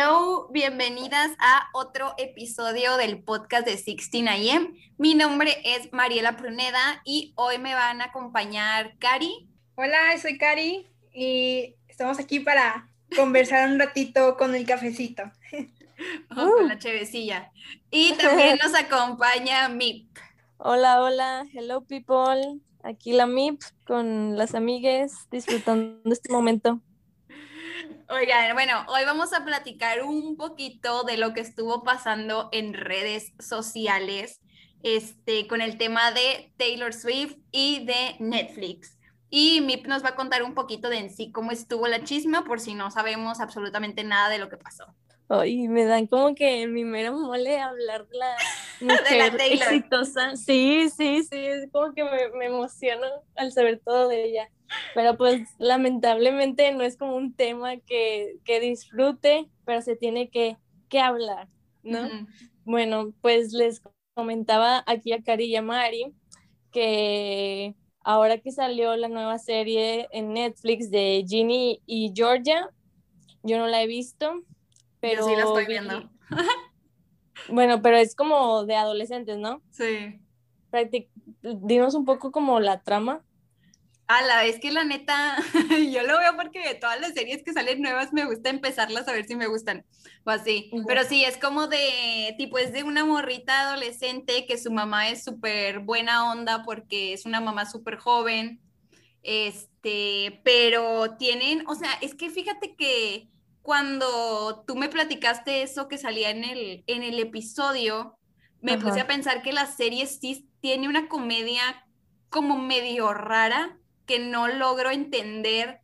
Hello, bienvenidas a otro episodio del podcast de 16am. Mi nombre es Mariela Pruneda y hoy me van a acompañar Cari. Hola, soy Cari y estamos aquí para conversar un ratito con el cafecito. con la chevecilla. Y también nos acompaña Mip. Hola, hola, hello people. Aquí la MIP con las amigues disfrutando este momento. Oigan, bueno, hoy vamos a platicar un poquito de lo que estuvo pasando en redes sociales este, con el tema de Taylor Swift y de Netflix. Y Mip nos va a contar un poquito de en sí cómo estuvo la chisma por si no sabemos absolutamente nada de lo que pasó. Ay, me dan como que mi mero mole hablar de la mujer exitosa. Sí, sí, sí, es como que me, me emociono al saber todo de ella. Pero pues lamentablemente no es como un tema que, que disfrute, pero se tiene que, que hablar, ¿no? Bueno, pues les comentaba aquí a Cari y a Mari que ahora que salió la nueva serie en Netflix de Ginny y Georgia, yo no la he visto, pero... sí la estoy viendo. bueno, pero es como de adolescentes, ¿no? Sí. Dinos un poco como la trama. A la vez que la neta, yo lo veo porque de todas las series que salen nuevas me gusta empezarlas a ver si me gustan o así. Pero sí, es como de, tipo, es de una morrita adolescente que su mamá es súper buena onda porque es una mamá súper joven. Este, pero tienen, o sea, es que fíjate que cuando tú me platicaste eso que salía en el, en el episodio, me puse a pensar que la serie sí tiene una comedia como medio rara que no logro entender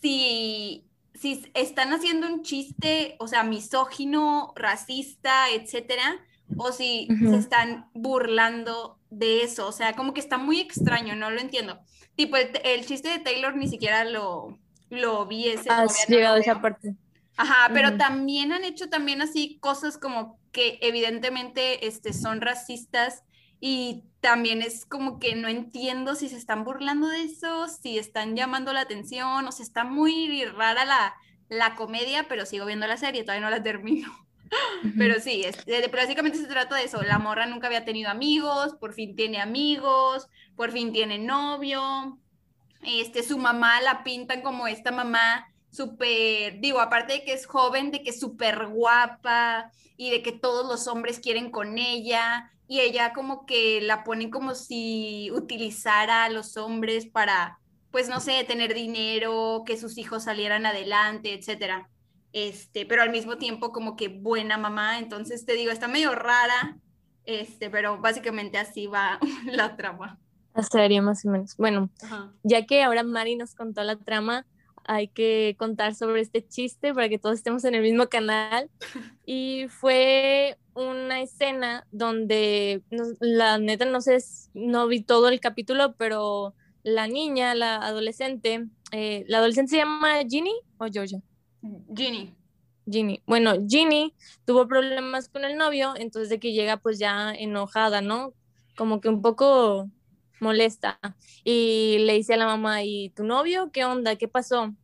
si, si están haciendo un chiste, o sea, misógino, racista, etcétera, o si se están burlando de eso. O sea, como que está muy extraño, no lo entiendo. Tipo, el, chiste de Taylor ni siquiera lo, lo vi ese. Has llegado a esa parte. Ajá, pero también han hecho también así cosas como que evidentemente este, son racistas y también es como que no entiendo si se están burlando de eso, si están llamando la atención, o sea, está muy rara la, la comedia, pero sigo viendo la serie, todavía no la termino. Pero sí, es, básicamente se trata de eso. La morra nunca había tenido amigos, por fin tiene amigos, por fin tiene novio. Este, su mamá la pintan como esta mamá súper, digo, aparte de que es joven, de que es súper guapa y de que todos los hombres quieren con ella y ella como que la ponen como si utilizara a los hombres para, pues no sé, tener dinero, que sus hijos salieran adelante, etcétera. Este, pero al mismo tiempo como que buena mamá, entonces te digo, está medio rara, este, pero básicamente así va la trama. La serie más o menos. Bueno, ya que ahora Mari nos contó la trama, hay que contar sobre este chiste para que todos estemos en el mismo canal. Y fue una escena donde, la neta, no sé, no vi todo el capítulo, pero la niña, la adolescente, eh, ¿la adolescente se llama Ginny o Georgia? Ginny. Ginny. Bueno, Ginny tuvo problemas con el novio, entonces de que llega pues ya enojada, ¿no? Como que un poco molesta y le dice a la mamá, ¿y tu novio qué onda? ¿Qué pasó?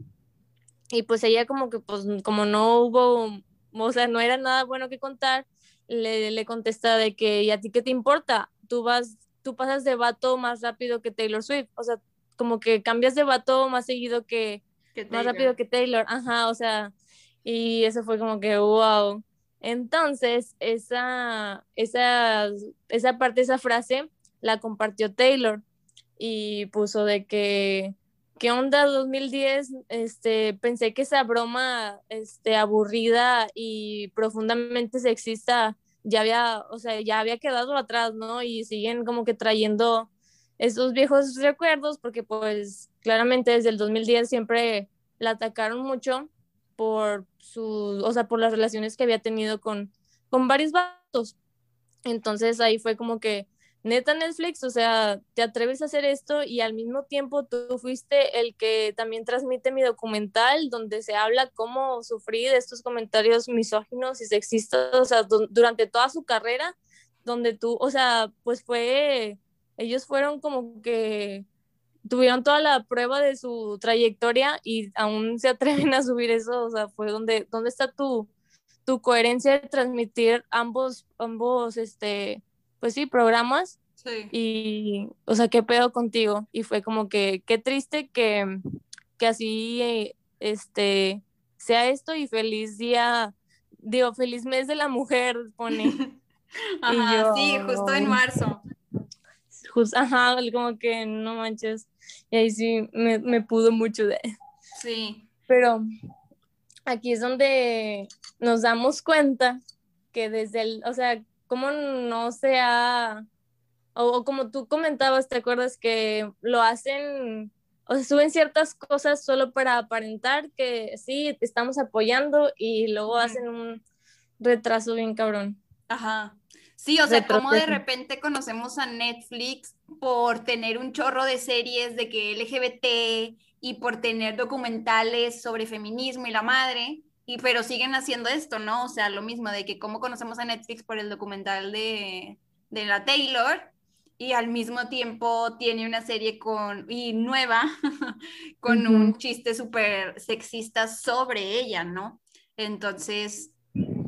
Y pues ella como que pues como no hubo, o sea, no era nada bueno que contar, le, le contesta de que, ¿y a ti qué te importa? Tú vas, tú pasas de vato más rápido que Taylor Swift, o sea, como que cambias de vato más seguido que, más rápido que Taylor, ajá, o sea, y eso fue como que, wow. Entonces, esa, esa, esa parte, esa frase, la compartió Taylor y puso de que, ¿qué onda 2010? Este, pensé que esa broma este, aburrida y profundamente sexista ya había, o sea, ya había quedado atrás, ¿no? Y siguen como que trayendo esos viejos recuerdos porque pues claramente desde el 2010 siempre la atacaron mucho por su, o sea, por las relaciones que había tenido con, con varios vatos. Entonces ahí fue como que neta Netflix, o sea, te atreves a hacer esto y al mismo tiempo tú fuiste el que también transmite mi documental donde se habla cómo sufrí de estos comentarios misóginos y sexistas, o sea, durante toda su carrera, donde tú, o sea, pues fue, ellos fueron como que tuvieron toda la prueba de su trayectoria y aún se atreven a subir eso, o sea, fue donde, ¿dónde está tu, tu coherencia de transmitir ambos, ambos, este, pues sí, programas. Sí. Y, o sea, ¿qué pedo contigo? Y fue como que, qué triste que, que así, este, sea esto y feliz día, digo, feliz mes de la mujer, pone. Ajá, sí, justo en marzo. Just, ajá, como que no manches. Y ahí sí me, me pudo mucho de. Sí. Pero aquí es donde nos damos cuenta que desde el, o sea, como no se ha, o, como tú comentabas, ¿te acuerdas que lo hacen, o sea, suben ciertas cosas solo para aparentar que sí, te estamos apoyando y luego hacen un retraso bien cabrón. Ajá. Sí, o sea, como de repente conocemos a Netflix por tener un chorro de series de que LGBT y por tener documentales sobre feminismo y la madre, y pero siguen haciendo esto, ¿no? O sea, lo mismo de que como conocemos a Netflix por el documental de, de la Taylor y al mismo tiempo tiene una serie con y nueva con un chiste súper sexista sobre ella, ¿no? Entonces,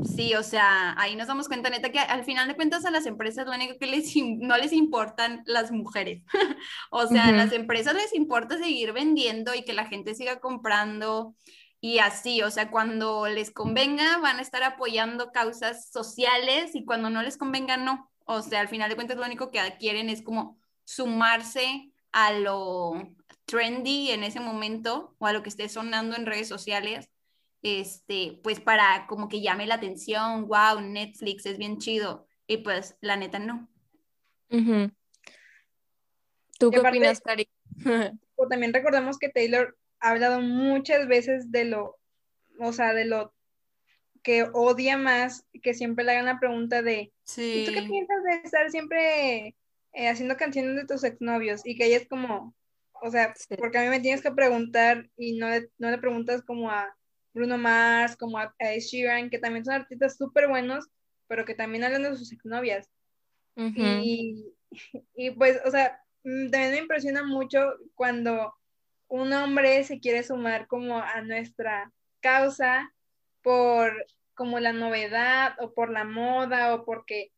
Sí, o sea, ahí nos damos cuenta, neta, que al final de cuentas a las empresas lo único que les, no les importan las mujeres. o sea, a las empresas les importa seguir vendiendo y que la gente siga comprando y así, o sea, cuando les convenga van a estar apoyando causas sociales y cuando no les convenga no. O sea, al final de cuentas lo único que quieren es como sumarse a lo trendy en ese momento o a lo que esté sonando en redes sociales este, pues para como que llame la atención, wow, Netflix es bien chido, y pues la neta no. ¿Tú qué opinas, Cari? Pues, también recordemos que Taylor hablado muchas veces de lo, o sea, de lo que odia más, que siempre le hagan la pregunta de, ¿y tú qué piensas de estar siempre eh, haciendo canciones de tus exnovios? Y que ella es como, o sea, porque a mí me tienes que preguntar y no no le preguntas como a Bruno Mars, como a Sheeran, que también son artistas súper buenos, pero que también hablan de sus exnovias. y, y pues, o sea, mm, también me impresiona mucho cuando un hombre se quiere sumar como a nuestra causa por como la novedad o por la moda o porque,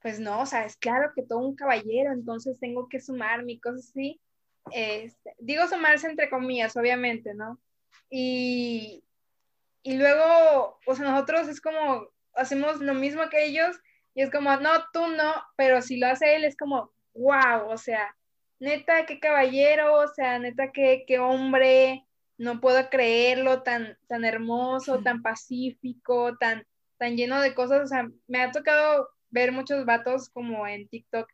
pues no, o sea, es claro que todo un caballero, entonces tengo que sumarme y cosas así. Este, digo sumarse entre comillas, obviamente, ¿no? Y, y luego, o sea, nosotros es como, hacemos lo mismo que ellos y es como, no, tú no, pero si lo hace él es como, wow, o sea, neta, qué caballero, o sea, neta, qué, qué hombre, no puedo creerlo, tan, tan hermoso, tan pacífico, tan, tan lleno de cosas, o sea, me ha tocado ver muchos vatos como en TikTok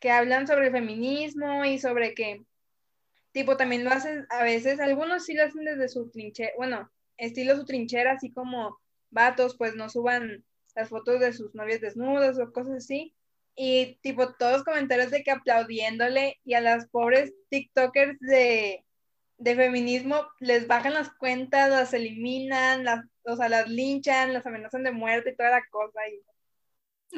que hablan sobre el feminismo y sobre que, tipo, también lo hacen a veces, algunos sí lo hacen desde su trinche, bueno, estilo su trinchera, así como vatos, pues no suban las fotos de sus novias desnudas o cosas así. Y tipo todos comentarios de que aplaudiéndole y a las pobres TikTokers de, de feminismo les bajan las cuentas, las eliminan, las, o sea, las linchan, las amenazan de muerte y toda la cosa. Y...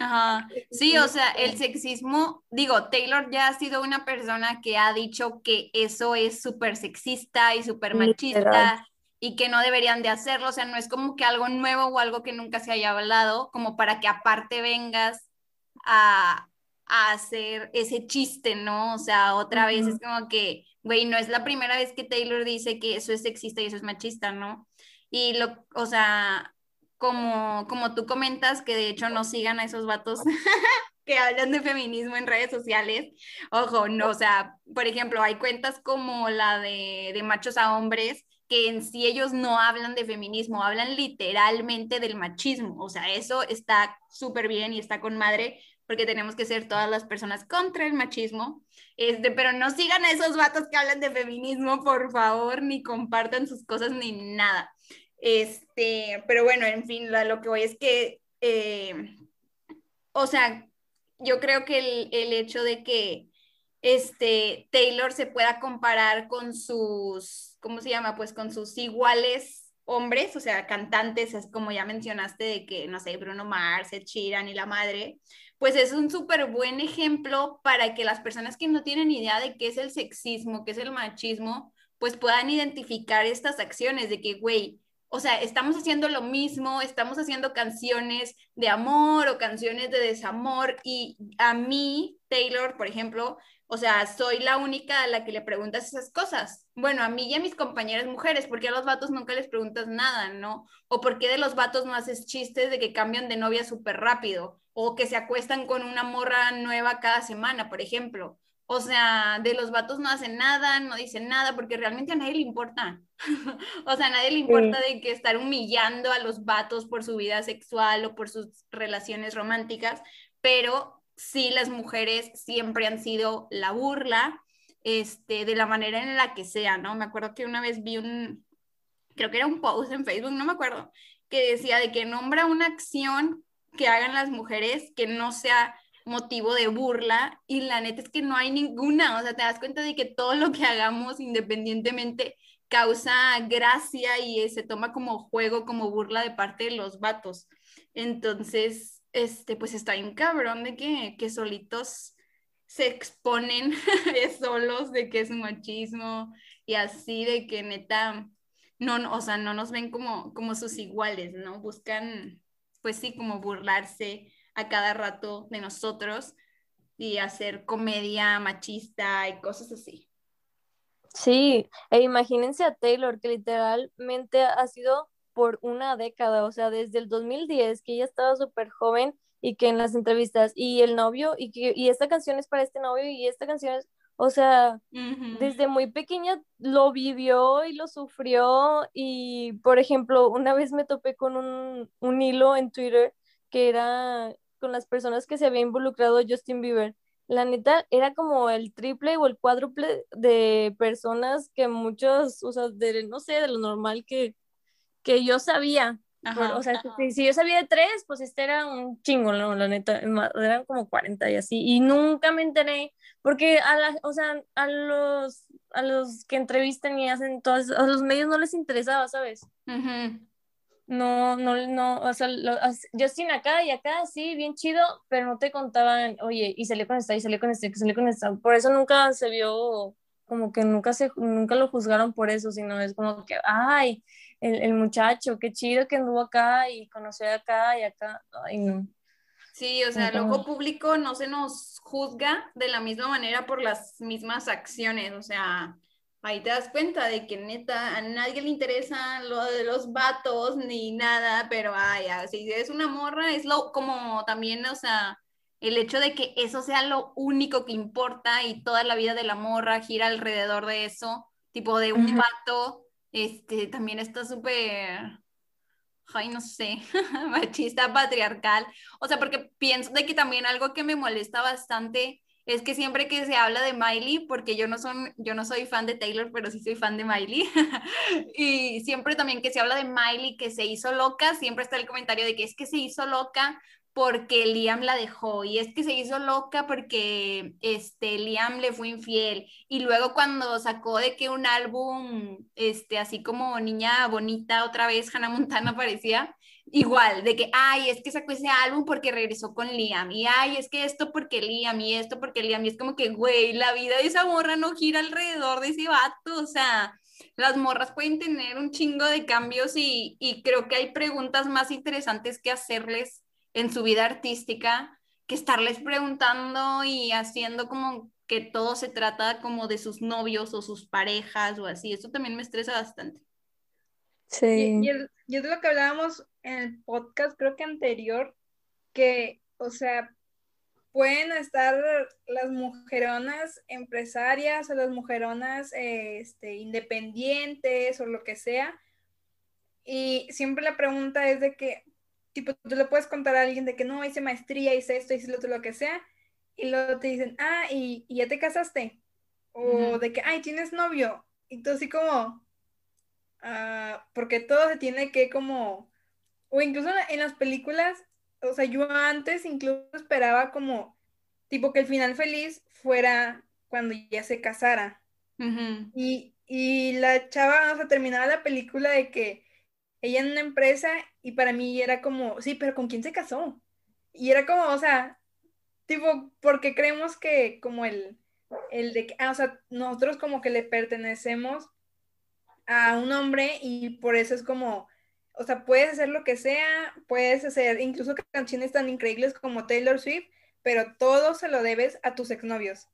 Ajá, sí, o sea, el sexismo, digo, Taylor ya ha sido una persona que ha dicho que eso es súper sexista y súper machista y que no deberían de hacerlo, o sea, no es como que algo nuevo o algo que nunca se haya hablado, como para que aparte vengas a, hacer ese chiste, ¿no? O sea, otra vez es como que, güey, no es la primera vez que Taylor dice que eso es sexista y eso es machista, ¿no? Y lo, o sea, como, como tú comentas, que de hecho no sigan a esos vatos que hablan de feminismo en redes sociales. Ojo, no, o sea, por ejemplo, hay cuentas como la de, de machos a hombres que en sí ellos no hablan de feminismo, hablan literalmente del machismo. O sea, eso está súper bien y está con madre porque tenemos que ser todas las personas contra el machismo. Este, pero no sigan a esos vatos que hablan de feminismo, por favor, ni compartan sus cosas ni nada. Este, pero bueno, en fin, lo, que voy es que, eh, o sea, yo creo que el, el hecho de que este, Taylor se pueda comparar con sus, ¿cómo se llama? Pues con sus iguales hombres, o sea, cantantes, es como ya mencionaste de que, no sé, Bruno Mars, Ed Sheeran y la madre, pues es un súper buen ejemplo para que las personas que no tienen idea de qué es el sexismo, qué es el machismo, pues puedan identificar estas acciones de que, güey, o sea, estamos haciendo lo mismo, estamos haciendo canciones de amor o canciones de desamor y a mí, Taylor, por ejemplo, o sea, soy la única a la que le preguntas esas cosas. Bueno, a mí y a mis compañeras mujeres, porque a los vatos nunca les preguntas nada, ¿no? O por qué de los vatos no haces chistes de que cambian de novia súper rápido o que se acuestan con una morra nueva cada semana, por ejemplo. O sea, de los vatos no hacen nada, no dicen nada, porque realmente a nadie le importa. o sea, a nadie le importa de que estar humillando a los vatos por su vida sexual o por sus relaciones románticas, pero sí las mujeres siempre han sido la burla, este, de la manera en la que sea, ¿no? Me acuerdo que una vez vi un, creo que era un post en Facebook, no me acuerdo, que decía de que nombra una acción que hagan las mujeres que no sea motivo de burla y la neta es que no hay ninguna, o sea, te das cuenta de que todo lo que hagamos independientemente causa gracia y se toma como juego, como burla de parte de los vatos. Entonces, este, pues está bien cabrón de que, que solitos se exponen solos de que es machismo y así de que neta, no, o sea, no nos ven como, como sus iguales, ¿no? Buscan, pues sí, como burlarse a cada rato de nosotros y hacer comedia machista y cosas así. Sí, e imagínense a Taylor, que literalmente ha sido por una década, o sea, desde el 2010, que ella estaba súper joven y que en las entrevistas, y el novio, y que y esta canción es para este novio, y esta canción es, o sea, desde muy pequeña lo vivió y lo sufrió, y por ejemplo, una vez me topé con un, un hilo en Twitter que era con las personas que se había involucrado Justin Bieber. La neta era como el triple o el cuádruple de personas que muchos, o sea, de, no sé, de lo normal que, que yo sabía. O sea, si, yo sabía de tres, pues este era un chingo, ¿no? la neta, eran como 40 y así, y nunca me enteré, porque a la, o sea, a los, a los que entrevistan y hacen todos, a los medios no les interesaba, ¿sabes? no, no, no, o sea, lo, Justin acá y acá, sí, bien chido, pero no te contaban, oye, y salió con esta, y salió con este, y salió con esta. Por eso nunca se vio, como que nunca se, nunca lo juzgaron por eso, sino es como que, ay, el, el muchacho, qué chido que anduvo acá y conoció acá y acá, ay, no. Sí, o sea, el ojo público no se nos juzga de la misma manera por las mismas acciones, o sea, ahí te das cuenta de que neta a nadie le interesa lo de los vatos ni nada, pero ay, si es una morra, es lo como también, o sea, el hecho de que eso sea lo único que importa y toda la vida de la morra gira alrededor de eso, tipo de un vato, este, también está súper, ay, no sé, machista, patriarcal, o sea, porque pienso de que también algo que me molesta bastante es que siempre que se habla de Miley, porque yo no, son, yo no soy fan de Taylor, pero sí soy fan de Miley, y siempre también que se habla de Miley que se hizo loca, siempre está el comentario de que es que se hizo loca porque Liam la dejó y es que se hizo loca porque este Liam le fue infiel y luego cuando sacó de que un álbum este así como niña bonita otra vez Hannah Montana parecía igual, de que, ay, es que sacó ese álbum porque regresó con Liam, y ay, es que esto porque Liam, y esto porque Liam, y es como que, güey, la vida de esa morra no gira alrededor de ese vato, o sea, las morras pueden tener un chingo de cambios y, y creo que hay preguntas más interesantes que hacerles en su vida artística que estarles preguntando y haciendo como que todo se trata como de sus novios o sus parejas o así, eso también me estresa bastante. Sí. Y, y es lo que hablábamos en el podcast, creo que anterior, que, o sea, pueden estar las mujeronas empresarias o las mujeronas este, independientes o lo que sea. Y siempre la pregunta es de que, tipo, tú le puedes contar a alguien de que no, hice maestría, hice esto, hice lo otro, lo que sea, y luego te dicen, ah, y, ya te casaste. O de que, ay, tienes novio. Y tú así como, ah, porque todo se tiene que como o incluso en las películas, o sea, yo antes incluso esperaba como, tipo que el final feliz fuera cuando ya se casara. y, y, la chava, o sea, terminaba la película de que ella en una empresa y para mí era como, sí, pero ¿con quién se casó? Y era como, o sea, tipo, porque creemos que como el, el de que, ah, o sea, nosotros como que le pertenecemos a un hombre y por eso es como o sea, puedes hacer lo que sea, puedes hacer incluso canciones tan increíbles como Taylor Swift, pero todo se lo debes a tus exnovios.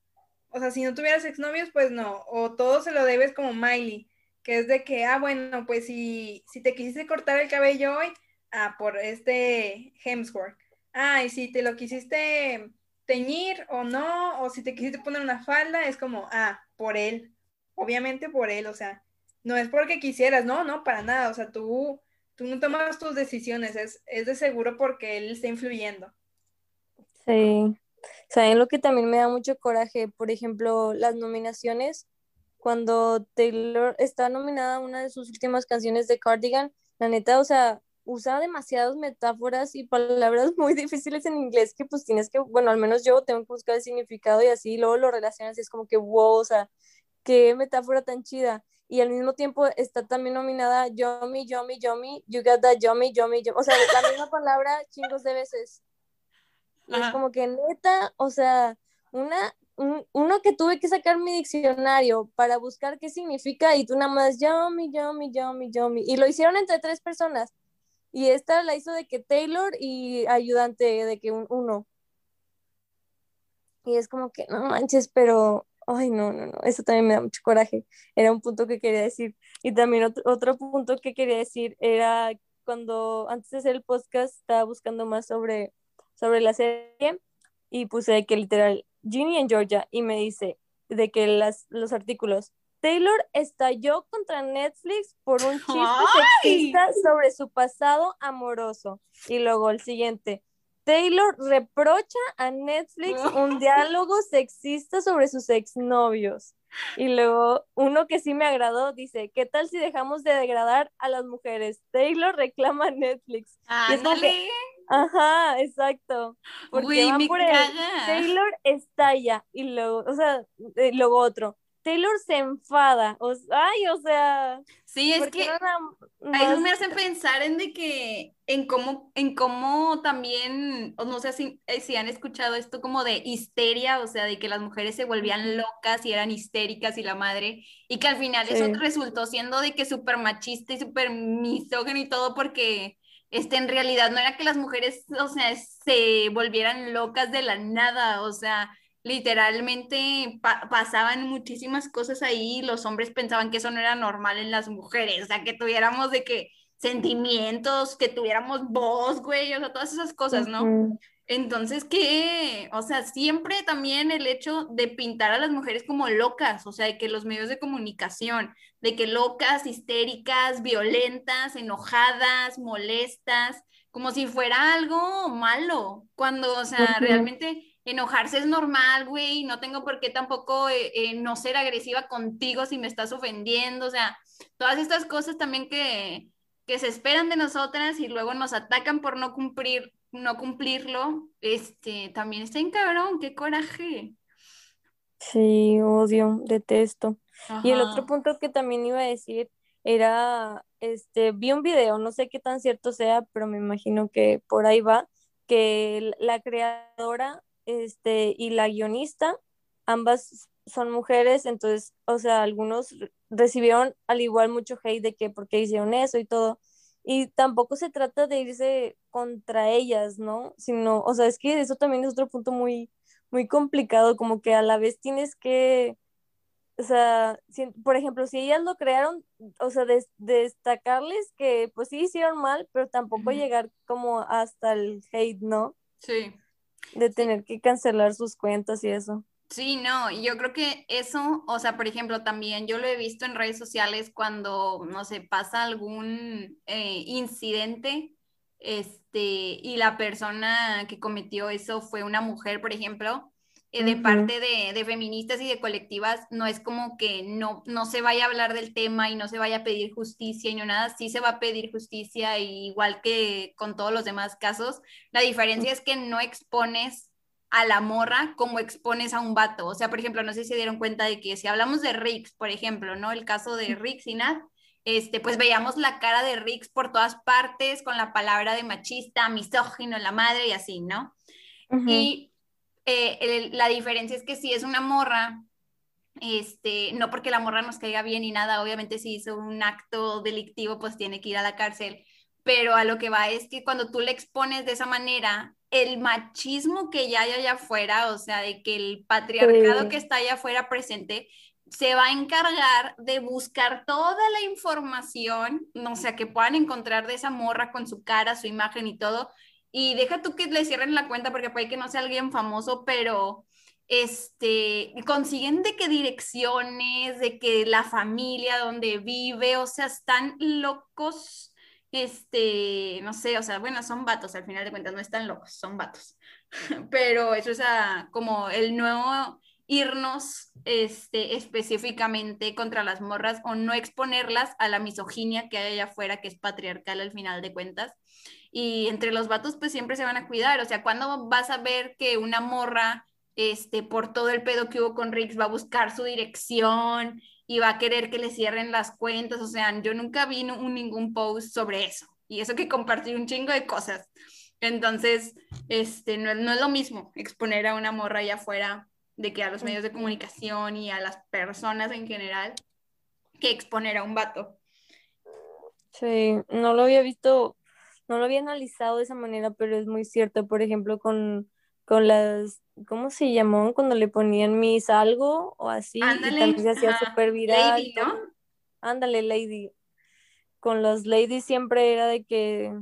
O sea, si no tuvieras exnovios, pues no. O todo se lo debes como Miley, que es de que, ah, bueno, pues si, si te quisiste cortar el cabello hoy, ah, por este Hemsworth. Ah, y si te lo quisiste teñir o no, o si te quisiste poner una falda, es como, ah, por él. Obviamente por él, o sea, no es porque quisieras, no, no, para nada. O sea, tú, tú no tomas tus decisiones, es, es de seguro porque él está influyendo. Sí. ¿Saben lo que también me da mucho coraje? Por ejemplo, las nominaciones. Cuando Taylor está nominada a una de sus últimas canciones de Cardigan, la neta, o sea, usa demasiadas metáforas y palabras muy difíciles en inglés que pues tienes que, bueno, al menos yo tengo que buscar el significado y así luego lo relacionas y es como que wow, o sea, qué metáfora tan chida. Y al mismo tiempo está también nominada Yomi, Yomi, Yomi, You Got That Yomi, Yomi, Yomi. O sea, la misma palabra chingos de veces. es como que neta, o sea, una, uno que tuve que sacar mi diccionario para buscar qué significa y tú nada más Yomi, Yomi, Yomi, Yomi. Y lo hicieron entre tres personas. Y esta la hizo de que Taylor y ayudante de que un, uno. Y es como que, no manches, pero Ay, no, no, no, eso también me da mucho coraje. Era un punto que quería decir. Y también otro, otro punto que quería decir era cuando antes de hacer el podcast estaba buscando más sobre, sobre la serie y puse que literal Ginny en Georgia y me dice de que las, los artículos Taylor estalló contra Netflix por un chiste sexista sobre su pasado amoroso. Y luego el siguiente, Taylor reprocha a Netflix un diálogo sexista sobre sus exnovios. Y luego uno que sí me agradó dice, ¿qué tal si dejamos de degradar a las mujeres? Taylor reclama a Netflix. Ándale. Ajá, exacto. Porque por Taylor estalla y luego, o sea, eh, luego otro. Taylor se enfada. O, ay, o sea. Sí, es que ahí me hacen pensar en de que, en cómo, en cómo también, o no sé si, eh, si han escuchado esto como de histeria, o sea, de que las mujeres se volvían locas y eran histéricas y la madre, y que al final eso resultó siendo de que súper machista y súper misógeno y todo porque este, en realidad no era que las mujeres, o sea, se volvieran locas de la nada, o sea, literalmente pasaban muchísimas cosas ahí, los hombres pensaban que eso no era normal en las mujeres, o sea, que tuviéramos de que sentimientos, que tuviéramos voz, güey, o sea, todas esas cosas, ¿no? Entonces, que, o sea, siempre también el hecho de pintar a las mujeres como locas, o sea, de que los medios de comunicación, de que locas, histéricas, violentas, enojadas, molestas, como si fuera algo malo, cuando, o sea, realmente enojarse es normal, güey, no tengo por qué tampoco eh, eh, no ser agresiva contigo si me estás ofendiendo, o sea, todas estas cosas también que, que se esperan de nosotras y luego nos atacan por no cumplir, no cumplirlo, este, también está en cabrón, qué coraje. Sí, odio, detesto. Y el otro punto que también iba a decir era, este, vi un video, no sé qué tan cierto sea, pero me imagino que por ahí va, que la creadora este, y la guionista, ambas son mujeres, entonces, o sea, algunos recibieron al igual mucho hate de que por qué hicieron eso y todo. Y tampoco se trata de irse contra ellas, ¿no? Sino, o sea, es que eso también es otro punto muy, muy complicado, como que a la vez tienes que, o sea, por ejemplo, si ellas lo crearon, o sea, destacarles que pues sí hicieron mal, pero tampoco llegar como hasta el hate, ¿no? Sí de tener que cancelar sus cuentas y eso. Sí, no, yo creo que eso, o sea, por ejemplo, también yo lo he visto en redes sociales cuando, no sé, pasa algún eh, incidente, este, y la persona que cometió eso fue una mujer, por ejemplo, eh, de parte de, feministas y de colectivas, no es como que no, no se vaya a hablar del tema y no se vaya a pedir justicia y no nada, sí se va a pedir justicia igual que con todos los demás casos. La diferencia es que no expones a la morra como expones a un vato. O sea, por ejemplo, no sé si se dieron cuenta de que si hablamos de Rix, por ejemplo, ¿no? El caso de Rix y Nat, este, pues veíamos la cara de Rix por todas partes con la palabra de machista, misógino, la madre y así, ¿no? Y eh, la diferencia es que si es una morra, este, no porque la morra nos caiga bien y nada, obviamente si hizo un acto delictivo, pues tiene que ir a la cárcel, pero a lo que va es que cuando tú le expones de esa manera, el machismo que ya hay allá afuera, o sea, de que el patriarcado que está allá afuera presente, se va a encargar de buscar toda la información, o sea, que puedan encontrar de esa morra con su cara, su imagen y todo. Y deja tú que le cierren la cuenta porque puede que no sea alguien famoso, pero este, consiguen de qué direcciones, de que la familia donde vive, o sea, están locos, este, no sé, o sea, bueno, son vatos, al final de cuentas no están locos, son vatos, pero eso es como el nuevo irnos este, específicamente contra las morras o no exponerlas a la misoginia que hay allá afuera, que es patriarcal al final de cuentas. Y entre los vatos pues siempre se van a cuidar, o sea, cuando vas a ver que una morra, este, por todo el pedo que hubo con Riggs, va a buscar su dirección y va a querer que le cierren las cuentas, o sea, yo nunca vi ningún post sobre eso. Y eso que compartí un chingo de cosas. Entonces, este, no, no es lo mismo exponer a una morra allá afuera de que a los medios de comunicación y a las personas en general que exponer a un vato. Sí, no lo había visto, no lo había analizado de esa manera, pero es muy cierto, por ejemplo, con, con las, ¿cómo se llamó? Cuando le ponían mis algo o así, y también se hacía súper viral. Lady, ¿no? Ándale, Lady. Con los ladies siempre era de que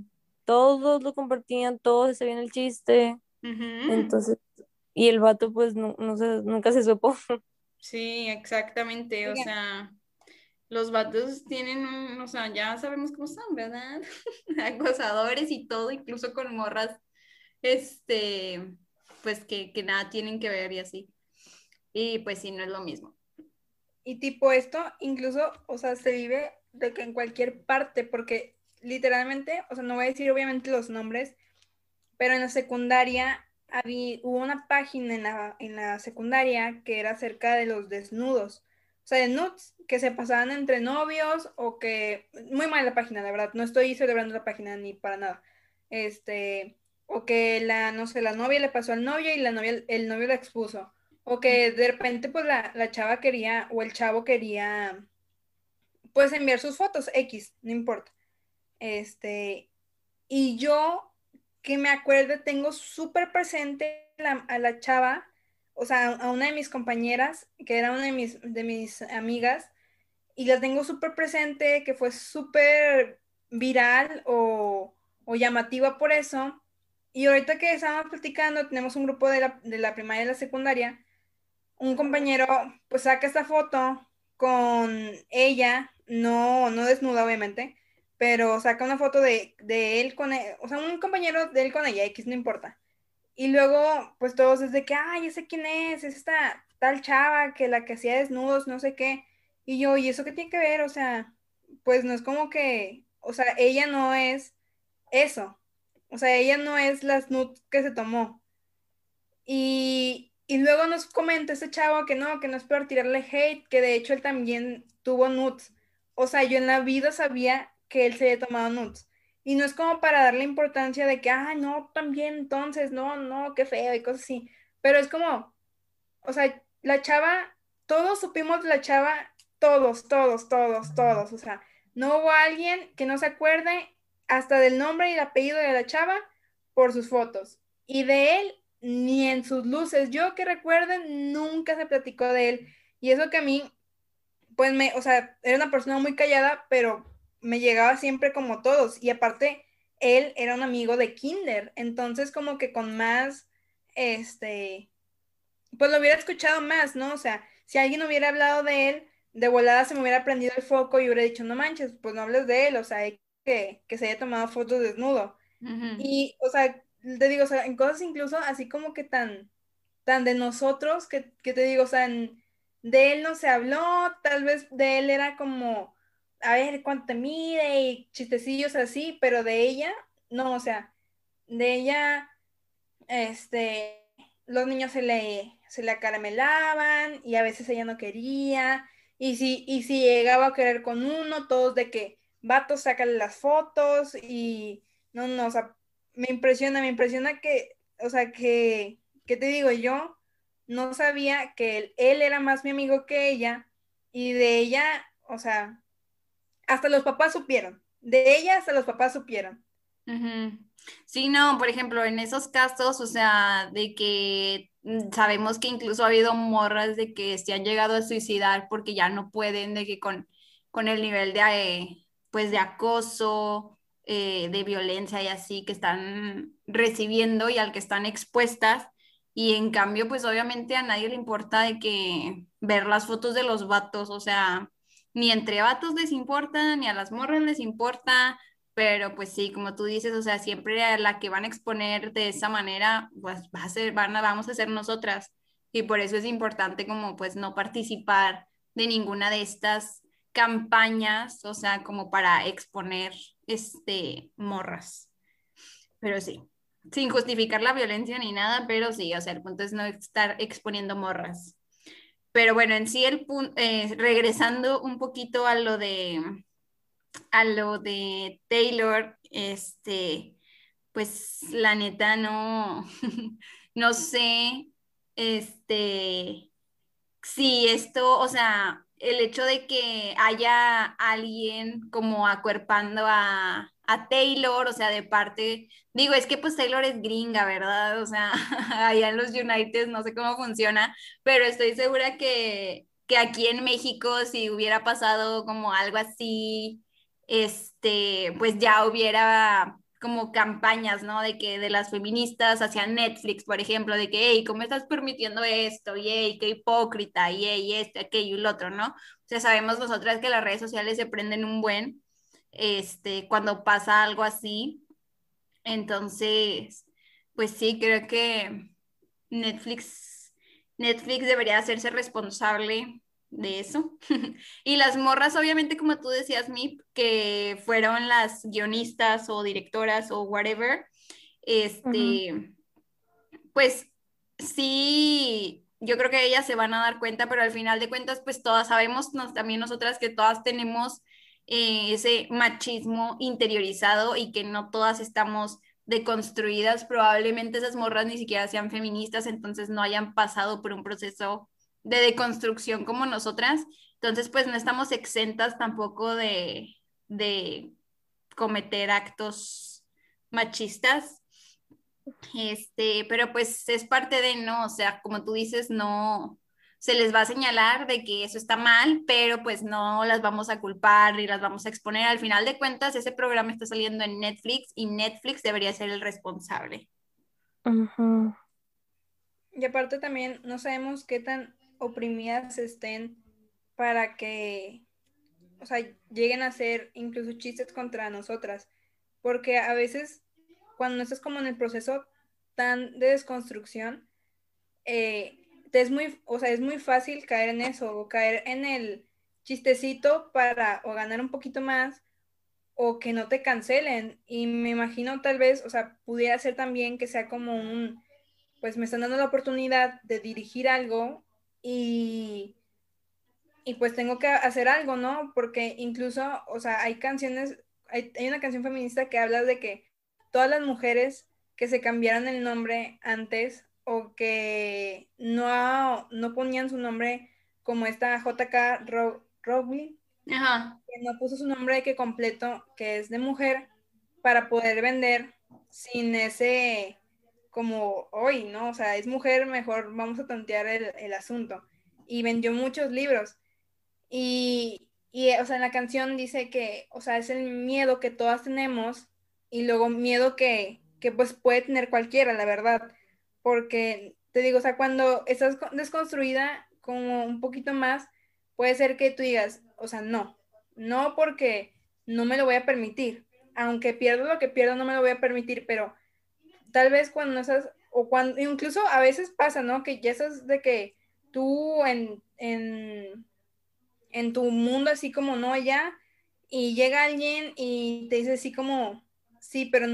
todos lo compartían, todos se sabían el chiste. Entonces, y el vato pues no, no se, nunca se supo. Sí, exactamente, o sea, los vatos tienen, o sea, ya sabemos cómo son, ¿verdad? Acosadores y todo, incluso con morras, este, pues que, que nada tienen que ver y así. Y pues sí, no es lo mismo. Y tipo esto, incluso, o sea, se vive de que en cualquier parte, porque literalmente, o sea, no voy a decir obviamente los nombres, pero en la secundaria hubo una página en la, en la secundaria que era acerca de los desnudos. O sea, de nudes que se pasaban entre novios o que... Muy mal la página, la verdad. No estoy celebrando la página ni para nada. Este... O que la, no sé, la novia le pasó al novio y la novia, el novio la expuso. O que de repente, pues, la, la chava quería, o el chavo quería, pues, enviar sus fotos, X, no importa. Este... Y yo que me acuerdo, tengo súper presente a la chava, o sea, a una de mis compañeras, que era una de mis, de mis amigas, y la tengo súper presente, que fue súper viral o, llamativa por eso. Y ahorita que estábamos platicando, tenemos un grupo de la, de la primaria y la secundaria, un compañero pues saca esta foto con ella, no, no desnuda obviamente, pero saca una foto de, él con, e, o sea, un compañero de él con ella, X, no importa. Y luego, pues todos desde que, ay, ese quién es, es esta tal chava que la que hacía desnudos, no sé qué. Y yo, ¿y eso qué tiene que ver? O sea, pues no es como que, o sea, ella no es eso. O sea, ella no es las nudes que se tomó. Y, y luego nos comenta ese chavo que no, que no es peor tirarle hate, que de hecho él también tuvo nudes. O sea, yo en la vida sabía que él se haya tomado nudes. Y no es como para darle importancia de que, ah, no, también, entonces, no, no, qué feo y cosas así. Pero es como, o sea, la chava, todos supimos la chava, todos, todos, todos, todos. O sea, no hubo alguien que no se acuerde hasta del nombre y el apellido de la chava por sus fotos. Y de él, ni en sus luces. Yo que recuerden, nunca se platicó de él. Y eso que a mí, pues me, o sea, era una persona muy callada, pero me llegaba siempre como todos. Y aparte, él era un amigo de Kinder, entonces como que con más, este, pues lo hubiera escuchado más, ¿no? O sea, si alguien hubiera hablado de él, de volada se me hubiera prendido el foco y hubiera dicho, no manches, pues no hables de él, o sea, que, que se haya tomado fotos desnudo. Y, o sea, te digo, o sea, en cosas incluso así como que tan, tan de nosotros, que, que te digo, o sea, de él no se habló, tal vez de él era como a ver cuánto te mide y chistecillos así, pero de ella, no, o sea, de ella, este, los niños se le, se le acaramelaban y a veces ella no quería, y si, y si llegaba a querer con uno, todos de que, vato, sácale las fotos y, no, no, o sea, me impresiona, me impresiona que, o sea, que, ¿qué te digo? Yo no sabía que él, él era más mi amigo que ella y de ella, o sea, hasta los papás supieron. de ella hasta los papás supieron. Sí, no, por ejemplo, en esos casos, o sea, de que mm, sabemos que incluso ha habido morras de que se han llegado a suicidar porque ya no pueden, de que con, con el nivel de, eh, pues, de acoso, eh, de violencia y así que están recibiendo y al que están expuestas. Y en cambio, pues obviamente a nadie le importa de que ver las fotos de los vatos, o sea, ni entre vatos les importa, ni a las morras les importa, pero pues sí, como tú dices, o sea, siempre a la que van a exponer de esa manera, pues va a ser, van vamos a ser nosotras. Y por eso es importante como pues no participar de ninguna de estas campañas, o sea, como para exponer este morras. Pero sí, sin justificar la violencia ni nada, pero sí, o sea, el punto es no estar exponiendo morras. Pero bueno, en sí el punto, eh, regresando un poquito a lo de a lo de Taylor, este, pues la neta no, no sé, este, si esto, o sea, el hecho de que haya alguien como acuerpando a, a Taylor, o sea, de parte, digo, es que pues Taylor es gringa, ¿verdad? O sea, allá en los United no sé cómo funciona, pero estoy segura que, que aquí en México si hubiera pasado como algo así, este, pues ya hubiera como campañas, ¿no? De que de las feministas hacia Netflix, por ejemplo, de que, hey, ¿cómo estás permitiendo esto? Y, hey, qué hipócrita, y, hey, este, aquello y lo otro, ¿no? O sea, sabemos nosotras que las redes sociales se prenden un buen, este, cuando pasa algo así. Entonces, pues sí, creo que Netflix, Netflix debería hacerse responsable de eso. y las morras, obviamente, como tú decías, Mip, que fueron las guionistas o directoras o whatever, este, pues sí, yo creo que ellas se van a dar cuenta, pero al final de cuentas, pues todas sabemos, nos, también nosotras, que todas tenemos eh, ese machismo interiorizado y que no todas estamos deconstruidas, probablemente esas morras ni siquiera sean feministas, entonces no hayan pasado por un proceso de deconstrucción como nosotras. Entonces, pues no estamos exentas tampoco de, de cometer actos machistas. Este, pero pues es parte de, ¿no? O sea, como tú dices, no se les va a señalar de que eso está mal, pero pues no las vamos a culpar y las vamos a exponer. Al final de cuentas, ese programa está saliendo en Netflix y Netflix debería ser el responsable. Y aparte también no sabemos qué tan oprimidas estén para que, o sea, lleguen a ser incluso chistes contra nosotras. Porque a veces, cuando estás como en el proceso tan de desconstrucción, eh, es muy, o sea, es muy fácil caer en eso, o caer en el chistecito para o ganar un poquito más o que no te cancelen. Y me imagino tal vez, o sea, pudiera ser también que sea como un, pues me están dando la oportunidad de dirigir algo y, y pues tengo que hacer algo, ¿no? Porque incluso, o sea, hay canciones, hay, una canción feminista que habla de que todas las mujeres que se cambiaron el nombre antes o que no, no ponían su nombre como esta JK Rowling, que no puso su nombre que completo, que es de mujer, para poder vender sin ese como hoy, ¿no? O sea, es mujer, mejor vamos a tantear el, asunto. Y vendió muchos libros. Y, y, o sea, en la canción dice que, o sea, es el miedo que todas tenemos y luego miedo que, que pues puede tener cualquiera, la verdad. Porque, te digo, o sea, cuando estás desconstruida como un poquito más, puede ser que tú digas, o sea, no, no porque no me lo voy a permitir. Aunque pierdo lo que pierdo, no me lo voy a permitir, pero tal vez cuando no estás, o cuando, incluso a veces pasa, ¿no? Que ya estás de que tú en, en, en tu mundo así como no ya, y llega alguien y te dice así como, sí, pero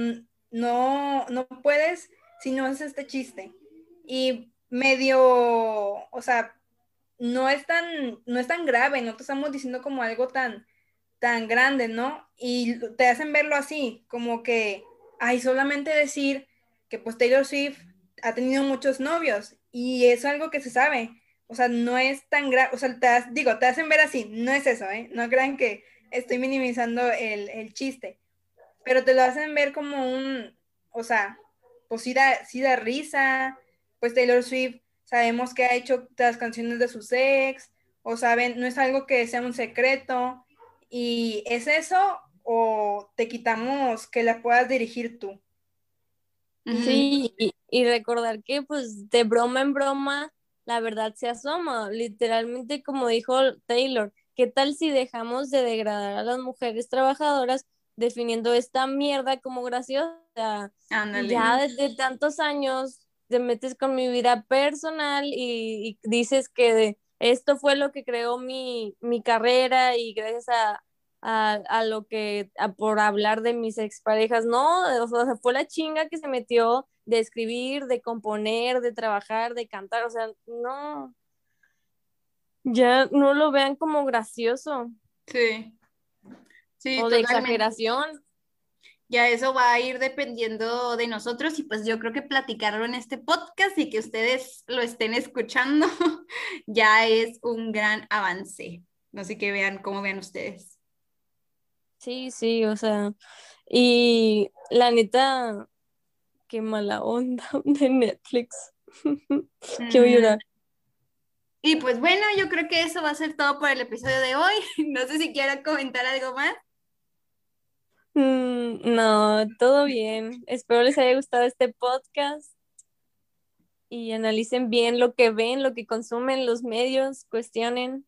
no, no puedes si no haces este chiste. Y medio, o sea, no es tan, no es tan grave, no te estamos diciendo como algo tan, tan grande, ¿no? Y te hacen verlo así, como que, hay solamente decir que pues Taylor Swift ha tenido muchos novios y es algo que se sabe. O sea, no es tan grave, o sea, te digo, te hacen ver así, no es eso, ¿eh? No crean que estoy minimizando el, chiste, pero te lo hacen ver como un, o sea, pues sí da, sí da risa, pues Taylor Swift sabemos que ha hecho las canciones de su ex, o saben, no es algo que sea un secreto, y es eso o te quitamos que la puedas dirigir tú. Sí, y, recordar que pues de broma en broma la verdad se asoma, literalmente como dijo Taylor, ¿qué tal si dejamos de degradar a las mujeres trabajadoras definiendo esta mierda como graciosa? Ya desde tantos años te metes con mi vida personal y, dices que esto fue lo que creó mi, mi carrera y gracias a, a, lo que, por hablar de mis exparejas, no, o sea, fue la chinga que se metió de escribir, de componer, de trabajar, de cantar, o sea, no, ya no lo vean como gracioso. Sí. Sí, o de exageración. Ya eso va a ir dependiendo de nosotros y pues yo creo que platicarlo en este podcast y que ustedes lo estén escuchando ya es un gran avance. No sé qué vean, cómo vean ustedes. Sí, sí, o sea, y la neta, qué mala onda de Netflix. Quiero llorar. Y pues bueno, yo creo que eso va a ser todo por el episodio de hoy. No sé si quiero comentar algo más. Mm, no, todo bien. Espero les haya gustado este podcast y analicen bien lo que ven, lo que consumen los medios, cuestionen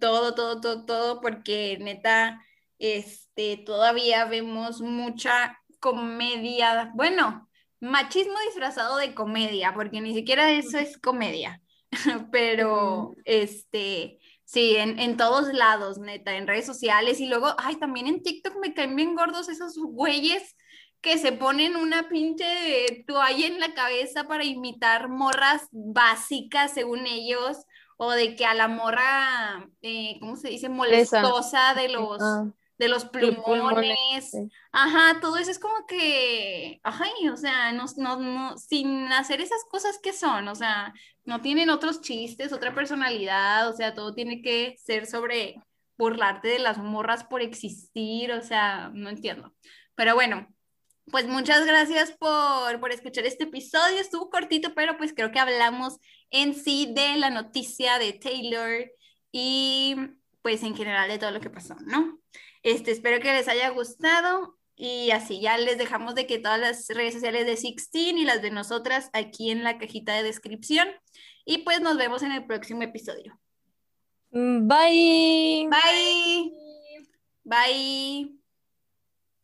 todo, todo, todo, todo, porque neta, este, todavía vemos mucha comedia, bueno, machismo disfrazado de comedia, porque ni siquiera eso es comedia, pero este, sí, en, en, todos lados, neta, en redes sociales y luego, ay, también en TikTok me caen bien gordos esos güeyes que se ponen una pinche toalla en la cabeza para imitar morras básicas, según ellos, o de que a la morra, eh, ¿cómo se dice? Molestosa de los, ah, de los plumones. Ajá, todo eso es como que, ay, o sea, no, no, sin hacer esas cosas que son, o sea, no tienen otros chistes, otra personalidad, o sea, todo tiene que ser sobre burlarte de las morras por existir, o sea, no entiendo. Pero bueno, pues muchas gracias por, por, escuchar este episodio. Estuvo cortito, pero pues creo que hablamos en sí de la noticia de Taylor y pues en general de todo lo que pasó, ¿no? Este, espero que les haya gustado y así ya les dejamos de que todas las redes sociales de Sixteen y las de nosotras aquí en la cajita de descripción y pues nos vemos en el próximo episodio. Bye. Bye. Bye.